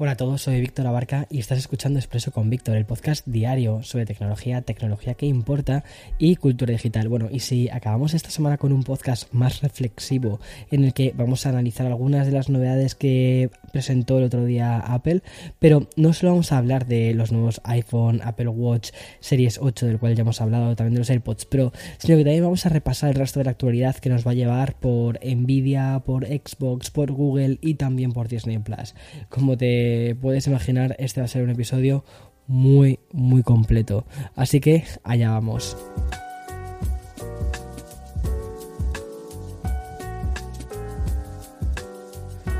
Hola a todos, soy Víctor Abarca y estás escuchando Expreso con Víctor, el podcast diario sobre tecnología, tecnología que importa y cultura digital. Bueno, y si acabamos esta semana con un podcast más reflexivo en el que vamos a analizar algunas de las novedades que presentó el otro día Apple, pero no solo vamos a hablar de los nuevos iPhone, Apple Watch, Series 8, del cual ya hemos hablado, también de los AirPods Pro, sino que también vamos a repasar el resto de la actualidad que nos va a llevar por Nvidia, por Xbox, por Google y también por Disney Plus. Como te puedes imaginar, este va a ser un episodio muy, muy completo. Así que allá vamos.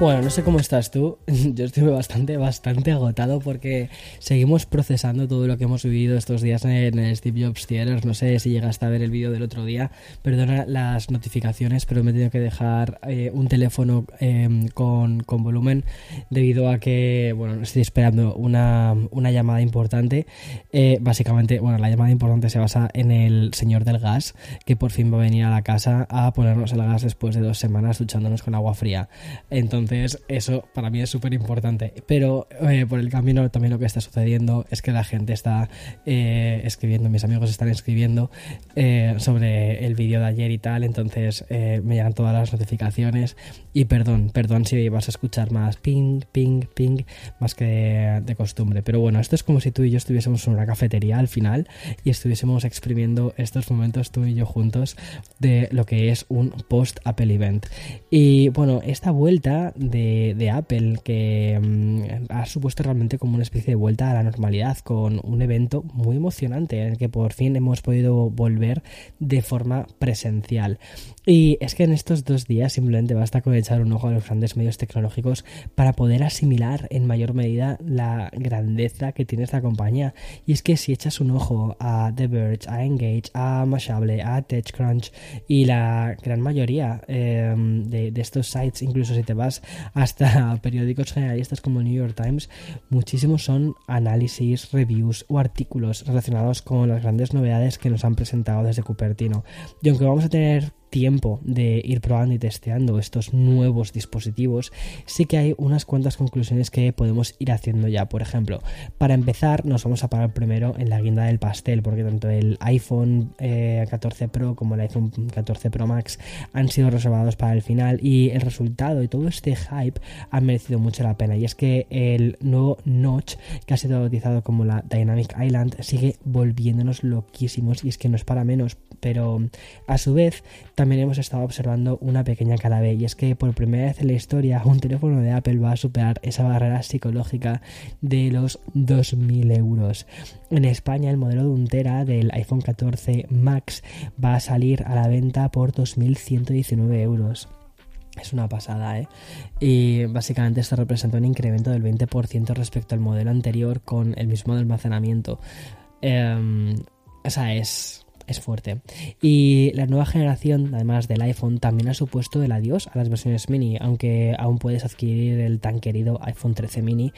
Bueno, no sé cómo estás tú. Yo estoy bastante, bastante agotado porque seguimos procesando todo lo que hemos vivido estos días en el Steve Jobs Theater. No sé si llegaste a ver el vídeo del otro día. Perdona las notificaciones, pero me he tenido que dejar eh, un teléfono em, con, volumen debido a que, bueno, estoy esperando una, llamada importante. Eh, básicamente, bueno, la llamada importante se basa en el señor del gas, que por fin va a venir a la casa a ponernos el gas después de dos semanas duchándonos con agua fría. Entonces, entonces, eso para mí es súper importante. Pero eh, por el camino también lo que está sucediendo es que la gente está eh, escribiendo, mis amigos están escribiendo eh, sobre el vídeo de ayer y tal. Entonces me llegan todas las notificaciones. Y perdón, perdón si vas a escuchar más ping, ping, ping, más que de, costumbre. Pero bueno, esto es como si tú y yo estuviésemos en una cafetería al final y estuviésemos exprimiendo estos momentos tú y yo juntos de lo que es un post Apple Event. Y bueno, esta vuelta de, Apple que mm, ha supuesto realmente como una especie de vuelta a la normalidad con un evento muy emocionante en el que por fin hemos podido volver de forma presencial. Y es que en estos dos días simplemente basta con echar un ojo a los grandes medios tecnológicos para poder asimilar en mayor medida la grandeza que tiene esta compañía. Y es que si echas un ojo a The Verge, a Engage, a Mashable, a TechCrunch y la gran mayoría de, de estos sites, incluso si te vas hasta periódicos generalistas como New York Times, muchísimos son análisis, reviews o artículos relacionados con las grandes novedades que nos han presentado desde Cupertino. Y aunque vamos a tener tiempo de ir probando y testeando estos nuevos dispositivos, sí que hay unas cuantas conclusiones que podemos ir haciendo ya. Por ejemplo, para empezar, nos vamos a parar primero en la guinda del pastel, porque tanto el iPhone 14 eh, Pro como el iPhone 14 Pro Max han sido reservados para el final y el resultado y todo este hype ha merecido mucho la pena. Y es que el nuevo Notch, que ha sido bautizado como la Dynamic Island, sigue volviéndonos loquísimos y es que no es para menos, pero a su vez también hemos estado observando una pequeña cara y es que por primera vez en la historia un teléfono de Apple va a superar esa barrera psicológica de los 2.000 euros. En España el modelo de un tera del iPhone 14 Max va a salir a la venta por 2.119 euros. Es una pasada, ¿eh? Y básicamente esto representa un incremento del 20% respecto al modelo anterior con el mismo almacenamiento. Eh, esa es es fuerte. Y la nueva generación, además del iPhone, también ha supuesto el adiós a las versiones mini, aunque aún puedes adquirir el tan querido iPhone 13 mini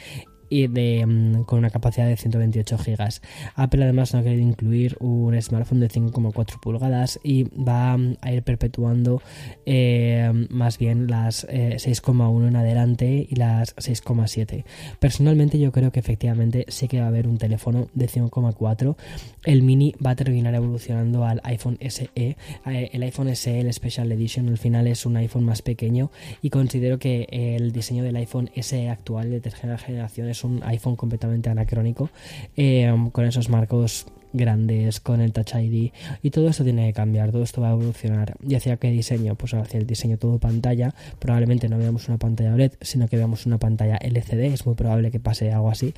y mm, con una capacidad de 128 GB. Apple además no ha querido incluir un smartphone de 5,4 pulgadas y va mm, a ir perpetuando eh, más bien las 6,1 eh, en adelante y las 6,7. Personalmente yo creo que efectivamente sí que va a haber un teléfono de 5,4. El mini va a terminar evolucionando al iPhone SE. Eh, el iPhone SE, el Special Edition, al final es un iPhone más pequeño y considero que el diseño del iPhone SE actual de tercera generación es un iPhone completamente anacrónico, eh, con esos marcos grandes con el Touch ID y todo esto tiene que cambiar, todo esto va a evolucionar. ¿Y hacia qué diseño? Pues hacia el diseño todo pantalla, probablemente no veamos una pantalla OLED, sino que veamos una pantalla LCD, es muy probable que pase algo así,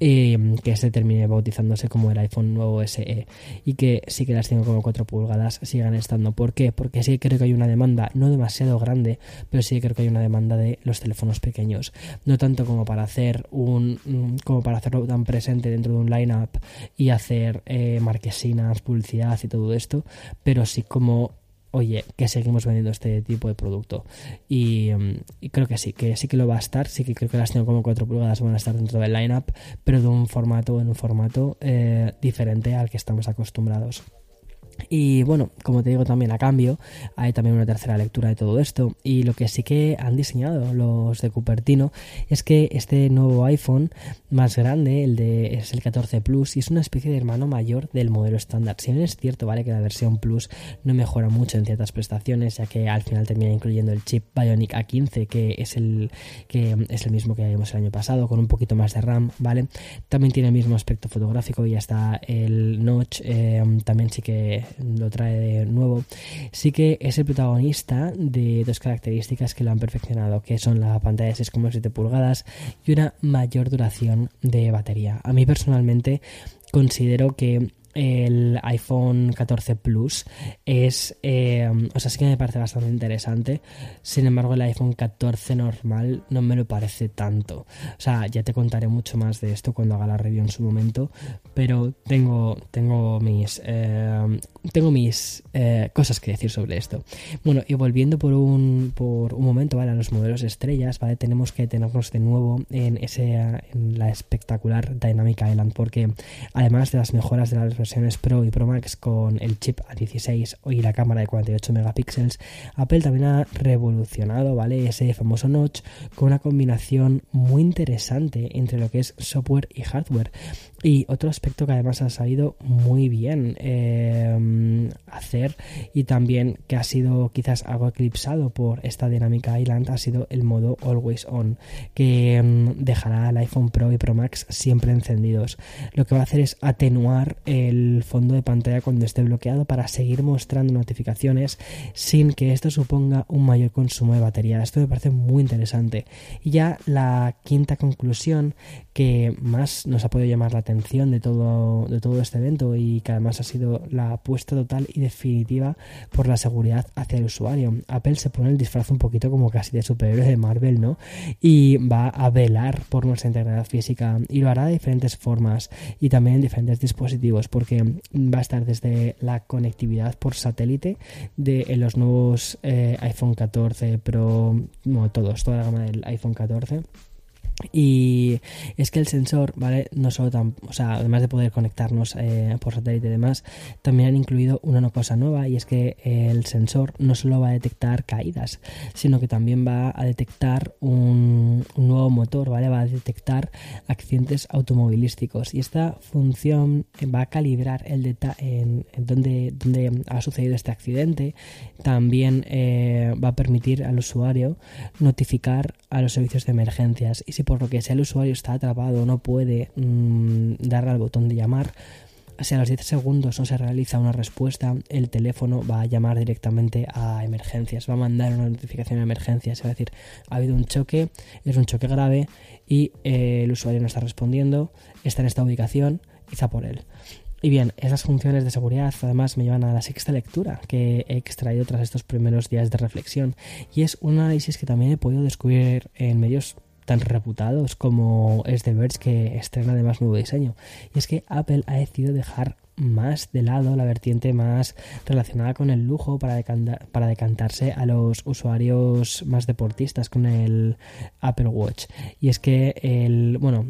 y que se termine bautizándose como el iPhone nuevo SE y que sí que las 5,4 pulgadas sigan estando. ¿Por qué? Porque sí creo que hay una demanda, no demasiado grande, pero sí creo que hay una demanda de los teléfonos pequeños, no tanto como para hacer un como para hacerlo tan presente dentro de un lineup y hacer eh, marquesinas, publicidad y todo esto, pero sí como oye, que seguimos vendiendo este tipo de producto. Y, creo que sí, que sí que lo va a estar, sí que creo que las tengo como 4 pulgadas van a estar dentro del lineup, pero de un formato en un formato eh, diferente al que estamos acostumbrados. Y bueno, como te digo también a cambio, hay también una tercera lectura de todo esto. Y lo que sí que han diseñado los de Cupertino es que este nuevo iPhone más grande, el de es el 14 Plus, y es una especie de hermano mayor del modelo estándar. Si bien es cierto, vale, que la versión Plus no mejora mucho en ciertas prestaciones, ya que al final termina incluyendo el chip Bionic A15, que es el que es el mismo que vimos el año pasado, con un poquito más de RAM, ¿vale? También tiene el mismo aspecto fotográfico y hasta el notch eh, también sí que lo trae de nuevo, sí que es el protagonista de dos características que lo han perfeccionado, que son la pantalla de 6,7 pulgadas y una mayor duración de batería. A mí personalmente considero que el iPhone 14 Plus es, eh, o sea, sí que me parece bastante interesante. Sin embargo, el iPhone 14 normal no me lo parece tanto. O sea, ya te contaré mucho más de esto cuando haga la review en su momento. Pero tengo, tengo mis, eh, tengo mis eh, cosas que decir sobre esto. Bueno, y volviendo por un, por un momento, ¿vale? A los modelos estrellas, ¿vale? Tenemos que tenernos de nuevo en, ese, en la espectacular Dynamic Island, porque además de las mejoras de las versiones Pro y Pro Max con el chip A16 y la cámara de 48 megapíxeles, Apple también ha revolucionado, ¿vale? Ese famoso notch con una combinación muy interesante entre lo que es software y hardware. Y otro aspecto que además ha salido muy bien eh, hacer y también que ha sido quizás algo eclipsado por esta dinámica Island ha sido el modo Always On, que mm, dejará el iPhone Pro y Pro Max siempre encendidos. Lo que va a hacer es atenuar el fondo de pantalla cuando esté bloqueado para seguir mostrando notificaciones sin que esto suponga un mayor consumo de batería. Esto me parece muy interesante. Y ya la quinta conclusión que más nos ha podido llamar la atención de todo, de todo este evento y que además ha sido la apuesta total y definitiva por la seguridad hacia el usuario. Apple se pone el disfraz un poquito como casi de superhéroe de Marvel, ¿no? Y va a velar por nuestra integridad física y lo hará de diferentes formas y también en diferentes dispositivos porque va a estar desde la conectividad por satélite de en los nuevos eh, iPhone 14 Pro, bueno, todos, toda la gama del iPhone 14 y es que el sensor, ¿vale? No solo tan, o sea, además de poder conectarnos eh, por satélite y demás, también han incluido una cosa nueva y es que el sensor no solo va a detectar caídas, sino que también va a detectar un, nuevo motor, ¿vale? Va a detectar accidentes automovilísticos y esta función va a calibrar el detalle en, donde, donde ha sucedido este accidente. También eh, va a permitir al usuario notificar a los servicios de emergencias y si por lo que sea el usuario está atrapado, no puede mm, darle al botón de llamar, si a los 10 segundos no se realiza una respuesta, el teléfono va a llamar directamente a emergencias, va a mandar una notificación de emergencias, es decir, ha habido un choque, es un choque grave y eh, el usuario no está respondiendo, está en esta ubicación, quizá por él. Y bien, esas funciones de seguridad además me llevan a la sexta lectura que he extraído tras estos primeros días de reflexión y es un análisis que también he podido descubrir en medios tan reputados como es The Verge que estrena además nuevo diseño. Y es que Apple ha decidido dejar más de lado la vertiente más relacionada con el lujo para, para decantarse a los usuarios más deportistas con el Apple Watch. Y es que el, bueno,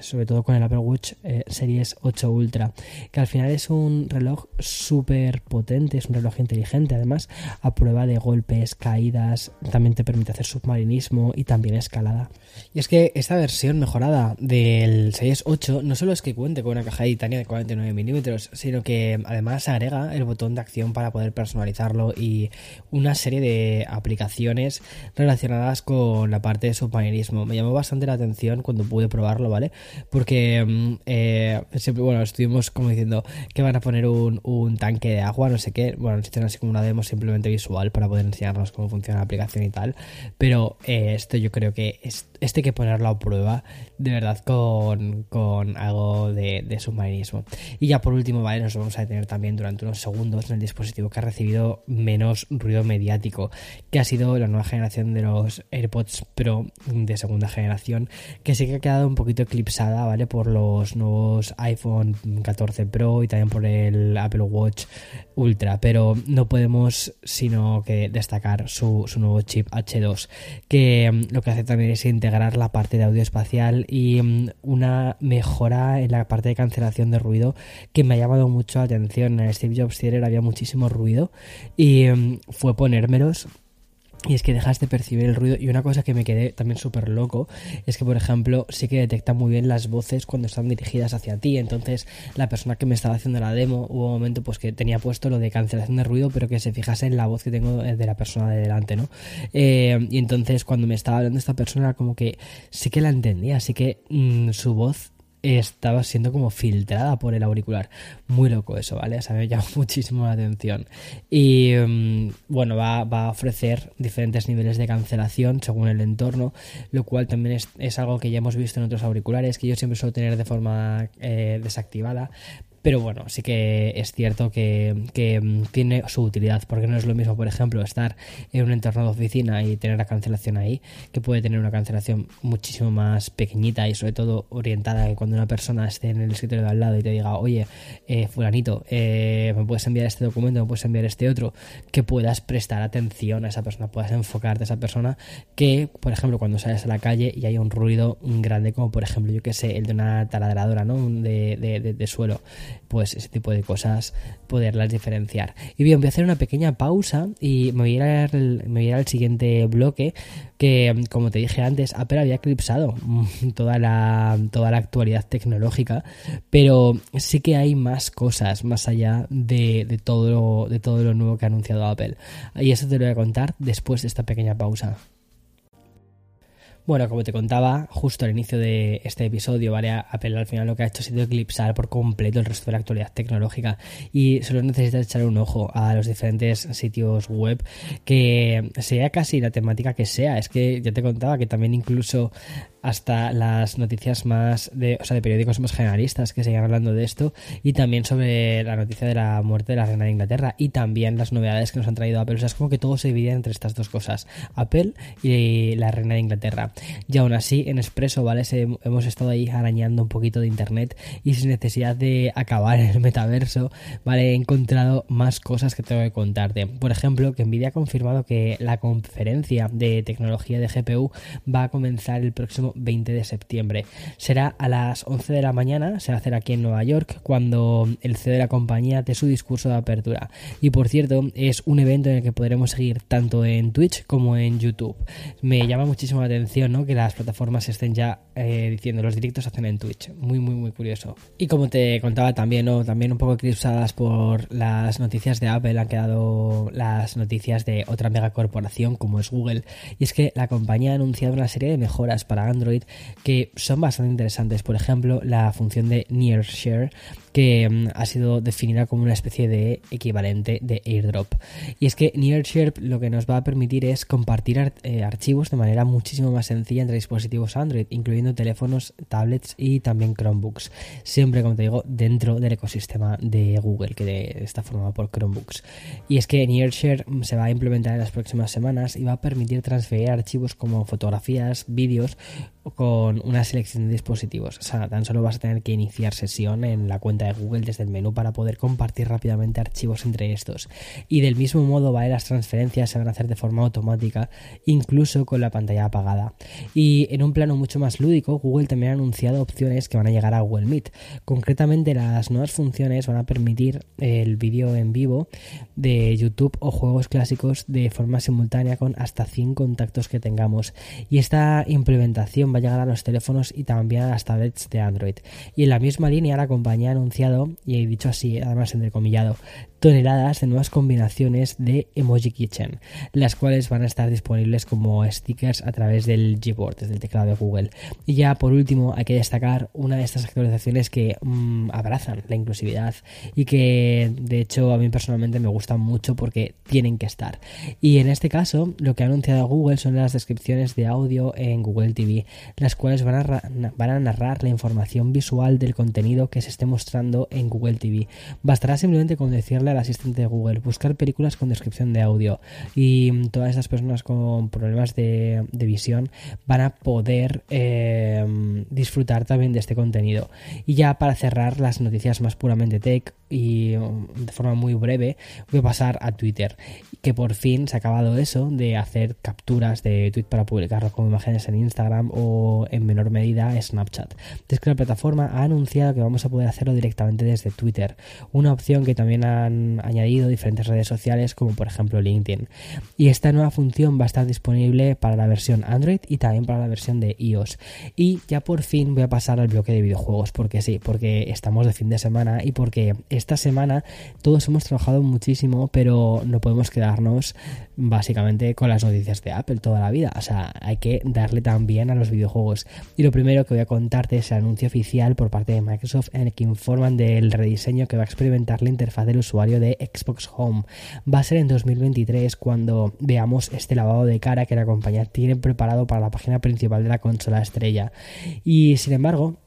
sobre todo con el Apple Watch eh, Series 8 Ultra, que al final es un reloj súper potente, es un reloj inteligente, además a prueba de golpes, caídas, también te permite hacer submarinismo y también escalada. Y es que esta versión mejorada del Series 8 no solo es que cuente con una caja de titanio de 49 milímetros, sino que además agrega el botón de acción para poder personalizarlo y una serie de aplicaciones relacionadas con la parte de submarinismo. Me llamó bastante la atención cuando pude probarlo, ¿vale? Porque mm, eh, siempre, bueno, estuvimos como diciendo que van a poner un, tanque de agua, no sé qué. Bueno, nos así como una demo simplemente visual para poder enseñarnos cómo funciona la aplicación y tal. Pero eh, esto yo creo que este hay que ponerlo a prueba de verdad con, algo de, de submarinismo. Y ya por último, ¿vale? Nos vamos a detener también durante unos segundos en el dispositivo que ha recibido menos ruido mediático, que ha sido la nueva generación de los AirPods Pro de segunda generación, que sí que ha quedado un poquito eclipsada, ¿vale? Por los nuevos iPhone 14 Pro y también por el Apple Watch Ultra, pero no podemos sino que destacar su, nuevo chip H2, que mm, lo que hace también es integrar la parte de audio espacial y mm, una mejora en la parte de cancelación de ruido que me ha llamado mucho la atención. En Steve Jobs Theater había muchísimo ruido y mm, fue ponérmelos y es que dejas de percibir el ruido. Y una cosa que me quedé también súper loco es que, por ejemplo, sí que detecta muy bien las voces cuando están dirigidas hacia ti. Entonces, la persona que me estaba haciendo la demo, hubo un momento pues que tenía puesto lo de cancelación de ruido, pero que se fijase en la voz que tengo de la persona de delante, ¿no? Eh, y entonces, cuando me estaba hablando esta persona, como que sí que la entendía, así que mm, su voz estaba siendo como filtrada por el auricular. Muy loco eso, ¿vale? O sea, me llama muchísimo la atención. Y mm, bueno, va, a ofrecer diferentes niveles de cancelación según el entorno, lo cual también es, algo que ya hemos visto en otros auriculares, que yo siempre suelo tener de forma eh, desactivada, pero bueno, sí que es cierto que, mm, tiene su utilidad, porque no es lo mismo, por ejemplo, estar en un entorno de oficina y tener la cancelación ahí, que puede tener una cancelación muchísimo más pequeñita y sobre todo orientada que cuando una persona esté en el escritorio de al lado y te diga, oye, eh, fulanito, eh, me puedes enviar este documento, me puedes enviar este otro, que puedas prestar atención a esa persona, puedas enfocarte a esa persona, que, por ejemplo, cuando sales a la calle y hay un ruido grande, como por ejemplo, yo que sé, el de una taladradora, ¿no? De, de, de suelo pues ese tipo de cosas poderlas diferenciar. Y bien, voy a hacer una pequeña pausa y me voy a ir al, siguiente bloque que, como te dije antes, Apple había eclipsado toda la, toda la actualidad tecnológica, pero sí que hay más cosas más allá de, de, todo de todo lo nuevo que ha anunciado Apple. Y eso te lo voy a contar después de esta pequeña pausa. Bueno, como te contaba justo al inicio de este episodio, ¿vale? Apple al final lo que ha hecho ha sido eclipsar por completo el resto de la actualidad tecnológica y solo necesitas echar un ojo a los diferentes sitios web que sea casi la temática que sea. Es que ya te contaba que también incluso hasta las noticias más de, o sea, de periódicos más generalistas que sigan hablando de esto y también sobre la noticia de la muerte de la reina de Inglaterra y también las novedades que nos han traído Apple. O sea, es como que todo se divide entre estas dos cosas, Apple y la reina de Inglaterra. Y aún así, en Expreso, ¿vale? hemos estado ahí arañando un poquito de internet y sin necesidad de acabar el metaverso, ¿vale? He encontrado más cosas que tengo que contarte. Por ejemplo, que Nvidia ha confirmado que la conferencia de tecnología de GPU va a comenzar el próximo 20 de septiembre. Será a las 11 de la mañana, se va a hacer aquí en Nueva York, cuando el CEO de la compañía dé su discurso de apertura. Y por cierto, es un evento en el que podremos seguir tanto en Twitch como en YouTube. Me llama muchísimo la atención ¿no? que las plataformas estén ya eh, diciendo los directos hacen en Twitch. Muy, muy, muy curioso. Y como te contaba también, ¿no? también un poco eclipsadas por las noticias de Apple, han quedado las noticias de otra megacorporación como es Google. Y es que la compañía ha anunciado una serie de mejoras para Android que son bastante interesantes. Por ejemplo, la función de Near Share que mm, ha sido definida como una especie de equivalente de airdrop. Y es que Nearshare lo que nos va a permitir es compartir eh, archivos de manera muchísimo más sencilla entre dispositivos Android, incluyendo teléfonos, tablets y también Chromebooks. Siempre, como te digo, dentro del ecosistema de Google, que está formado por Chromebooks. Y es que Nearshare mm, se va a implementar en las próximas semanas y va a permitir transferir archivos como fotografías, vídeos con una selección de dispositivos. O sea, tan solo vas a tener que iniciar sesión en la cuenta de Google desde el menú para poder compartir rápidamente archivos entre estos. Y del mismo modo, ¿vale? las transferencias se van a hacer de forma automática, incluso con la pantalla apagada. Y en un plano mucho más lúdico, Google también ha anunciado opciones que van a llegar a Google Meet. Concretamente, las nuevas funciones van a permitir el vídeo en vivo de YouTube o juegos clásicos de forma simultánea con hasta 100 contactos que tengamos. Y esta implementación va a llegar a los teléfonos y también a las tablets de Android. Y en la misma línea, la compañía ha y he dicho así, además entrecomillado, toneladas de nuevas combinaciones de Emoji Kitchen, las cuales van a estar disponibles como stickers a través del Gboard, desde el teclado de Google. Y ya por último hay que destacar una de estas actualizaciones que mm, abrazan la inclusividad y que de hecho a mí personalmente me gustan mucho porque tienen que estar. Y en este caso lo que ha anunciado Google son las descripciones de audio en Google TV, las cuales van a, van a narrar la información visual del contenido que se esté mostrando en Google TV. Bastará simplemente con decirle al asistente de Google, buscar películas con descripción de audio y mm, todas estas personas con problemas de, visión van a poder eh, disfrutar también de este contenido. Y ya para cerrar las noticias más puramente tech y mm, de forma muy breve voy a pasar a Twitter que por fin se ha acabado eso de hacer capturas de tweet para publicarlo como imágenes en Instagram o en menor medida Snapchat. Es que la plataforma ha anunciado que vamos a poder hacerlo directamente desde Twitter, una opción que también han añadido diferentes redes sociales como por ejemplo LinkedIn. Y esta nueva función va a estar disponible para la versión Android y también para la versión de iOS. Y ya por fin voy a pasar al bloque de videojuegos, porque sí, porque estamos de fin de semana y porque esta semana todos hemos trabajado muchísimo, pero no podemos quedarnos básicamente con las noticias de Apple toda la vida. O sea, hay que darle también a los videojuegos. Y lo primero que voy a contarte es el anuncio oficial por parte de Microsoft en el que informan del rediseño que va a experimentar la interfaz del usuario de Xbox Home. Va a ser en 2023 cuando veamos este lavado de cara que la compañía tiene preparado para la página principal de la consola estrella. Y sin embargo,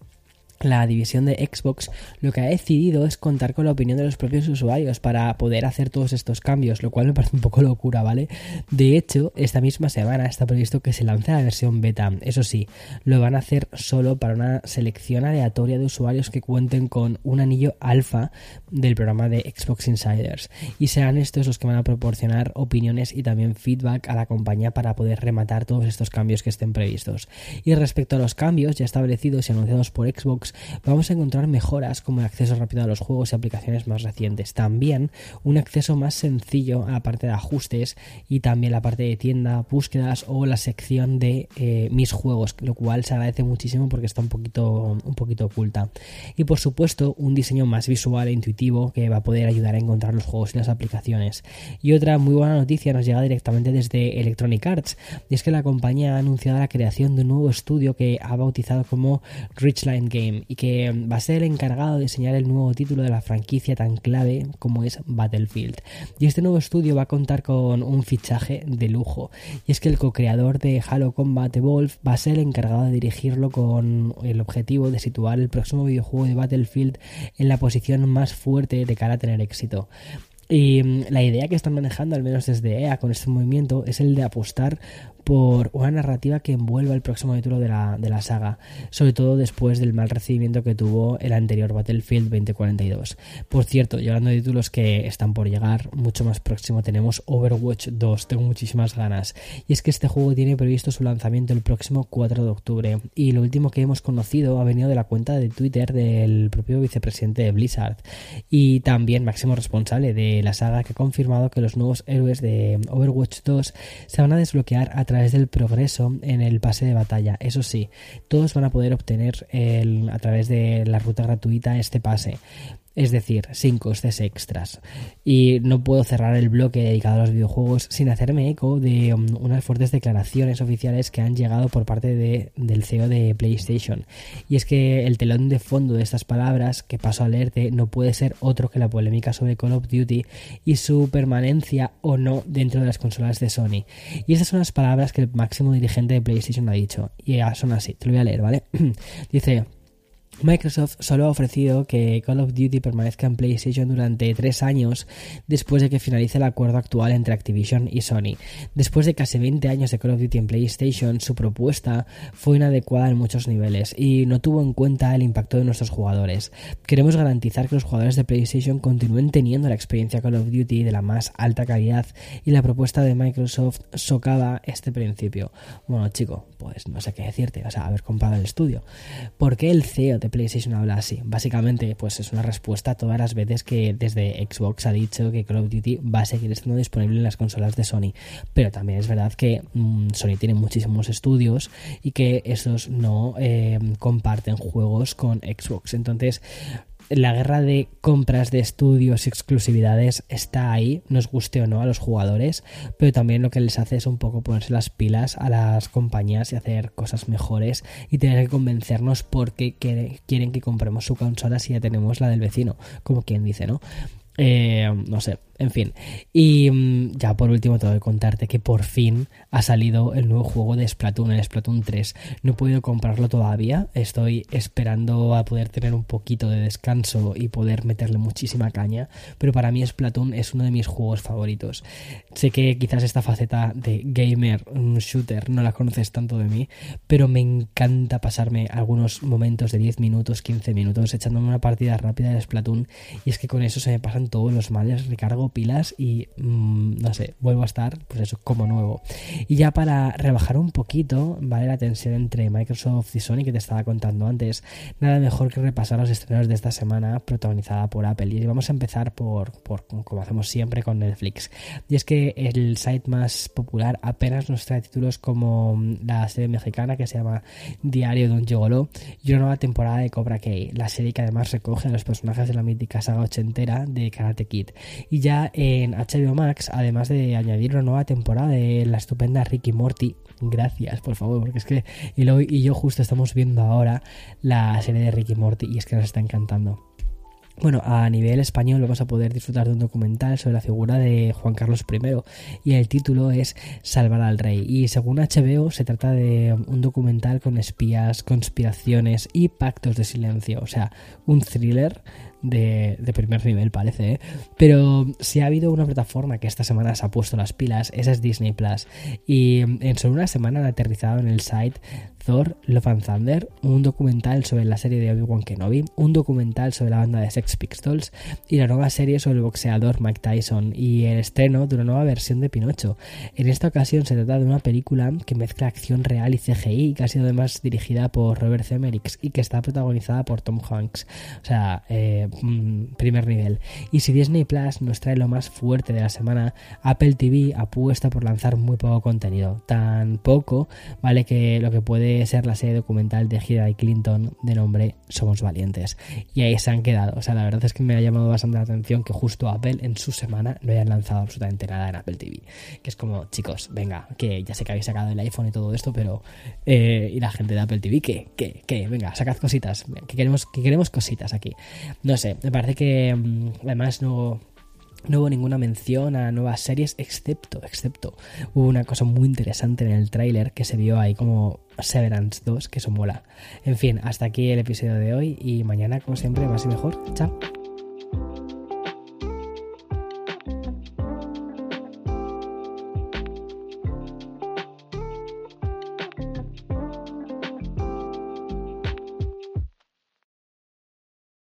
la división de Xbox lo que ha decidido es contar con la opinión de los propios usuarios para poder hacer todos estos cambios, lo cual me parece un poco locura, ¿vale? De hecho, esta misma semana está previsto que se lance la versión beta. Eso sí, lo van a hacer solo para una selección aleatoria de usuarios que cuenten con un anillo alfa del programa de Xbox Insiders. Y serán estos los que van a proporcionar opiniones y también feedback a la compañía para poder rematar todos estos cambios que estén previstos. Y respecto a los cambios ya establecidos y anunciados por Xbox, vamos a encontrar mejoras como el acceso rápido a los juegos y aplicaciones más recientes. También un acceso más sencillo a la parte de ajustes y también la parte de tienda, búsquedas o la sección de eh, mis juegos, lo cual se agradece muchísimo porque está un poquito, un poquito oculta. Y por supuesto, un diseño más visual e intuitivo que va a poder ayudar a encontrar los juegos y las aplicaciones. Y otra muy buena noticia nos llega directamente desde Electronic Arts, y es que la compañía ha anunciado la creación de un nuevo estudio que ha bautizado como Richline Y que va a ser el encargado de diseñar el nuevo título de la franquicia tan clave como es Battlefield. Y este nuevo estudio va a contar con un fichaje de lujo, y es que el co-creador de Halo Combat Evolve va a ser el encargado de dirigirlo con el objetivo de situar el próximo videojuego de Battlefield en la posición más fuerte de cara a tener éxito. Y mm, la idea que están manejando, al menos desde EA con este movimiento, es el de apostar por una narrativa que envuelva el próximo título de la, de la saga, sobre todo después del mal recibimiento que tuvo el anterior Battlefield 2042. Por cierto, y hablando de títulos que están por llegar, mucho más próximo tenemos Overwatch 2, tengo muchísimas ganas. Y es que este juego tiene previsto su lanzamiento el próximo 4 de octubre, y lo último que hemos conocido ha venido de la cuenta de Twitter del propio vicepresidente de Blizzard, y también máximo responsable de la saga que ha confirmado que los nuevos héroes de Overwatch 2 se van a desbloquear a través del progreso en el pase de batalla. Eso sí, todos van a poder obtener el, a través de la ruta gratuita este pase es decir, sin costes extras. Y no puedo cerrar el bloque dedicado a los videojuegos sin hacerme eco de um, unas fuertes declaraciones oficiales que han llegado por parte de, del CEO de PlayStation. Y es que el telón de fondo de estas palabras que paso a leerte no puede ser otro que la polémica sobre Call of Duty y su permanencia o no dentro de las consolas de Sony. Y estas son las palabras que el máximo dirigente de PlayStation ha dicho. Y son así, te lo voy a leer, ¿vale? Dice... Microsoft solo ha ofrecido que Call of Duty permanezca en PlayStation durante tres años después de que finalice el acuerdo actual entre Activision y Sony. Después de casi 20 años de Call of Duty en PlayStation, su propuesta fue inadecuada en muchos niveles y no tuvo en cuenta el impacto de nuestros jugadores. Queremos garantizar que los jugadores de PlayStation continúen teniendo la experiencia Call of Duty de la más alta calidad y la propuesta de Microsoft socava este principio. Bueno, chico, pues no sé qué decirte, vas a haber comprado el estudio. ¿Por qué el CEO de PlayStation habla así? Básicamente, pues es una respuesta a todas las veces que desde Xbox ha dicho que Call of Duty va a seguir estando disponible en las consolas de Sony. Pero también es verdad que mm, Sony tiene muchísimos estudios y que esos no eh, comparten juegos con Xbox. Entonces, la guerra de compras de estudios y exclusividades está ahí, nos guste o no a los jugadores, pero también lo que les hace es un poco ponerse las pilas a las compañías y hacer cosas mejores y tener que convencernos porque quieren que compremos su consola si ya tenemos la del vecino, como quien dice, ¿no? Eh, no sé, en fin. Y mm, ya por último tengo que contarte que por fin ha salido el nuevo juego de Splatoon, el Splatoon 3. No he podido comprarlo todavía, estoy esperando a poder tener un poquito de descanso y poder meterle muchísima caña, pero para mí Splatoon es uno de mis juegos favoritos. Sé que quizás esta faceta de gamer, un shooter, no la conoces tanto de mí, pero me encanta pasarme algunos momentos de 10 minutos, 15 minutos echándome una partida rápida de Splatoon y es que con eso se me pasan todos los males, recargo pilas y mm, no sé, vuelvo a estar, pues eso, como nuevo. Y ya para rebajar un poquito, ¿vale? La tensión entre Microsoft y Sony que te estaba contando antes, nada mejor que repasar los estrenos de esta semana protagonizada por Apple. Y vamos a empezar por, por como hacemos siempre con Netflix. Y es que el site más popular apenas nos trae títulos como la serie mexicana que se llama Diario de un Gigolo y una nueva temporada de Cobra Kai, la serie que además recoge a los personajes de la mítica saga ochentera de Karate Kid. Y ya en HBO Max, además de añadir una nueva temporada de la estupenda Ricky Morty, gracias por favor, porque es que Eloy y yo justo estamos viendo ahora la serie de Ricky Morty y es que nos está encantando. Bueno, a nivel español vamos a poder disfrutar de un documental sobre la figura de Juan Carlos I y el título es Salvar al Rey. Y según HBO se trata de un documental con espías, conspiraciones y pactos de silencio, o sea, un thriller de, primer nivel, parece. ¿eh? Pero si ha habido una plataforma que esta semana se ha puesto las pilas, esa es Disney Plus. Y en solo una semana han aterrizado en el site Thor Love and Thunder, un documental sobre la serie de Obi-Wan Kenobi, un documental sobre la banda de Sex Pistols y la nueva serie sobre el boxeador Mike Tyson y el estreno de una nueva versión de Pinocho. En esta ocasión se trata de una película que mezcla acción real y CGI, que ha sido además dirigida por Robert Zemeckis y que está protagonizada por Tom Hanks. O sea, eh, mm, primer nivel. Y si Disney Plus nos trae lo más fuerte de la semana, Apple TV apuesta por lanzar muy poco contenido. Tan poco, vale, que lo que puede ser la serie documental de Hillary Clinton de nombre Somos Valientes. Y ahí se han quedado. O sea, la verdad es que me ha llamado bastante la atención que justo Apple en su semana no hayan lanzado absolutamente nada en Apple TV. Que es como, chicos, venga, que ya sé que habéis sacado el iPhone y todo esto, pero... Eh, y la gente de Apple TV, que, que, que, venga, sacad cositas. Que queremos, que queremos cositas aquí. No me parece que mm, además no no hubo ninguna mención a nuevas series, excepto, excepto, hubo una cosa muy interesante en el tráiler que se vio ahí como Severance 2, que eso mola. En fin, hasta aquí el episodio de hoy y mañana, como siempre, más y mejor. Chao.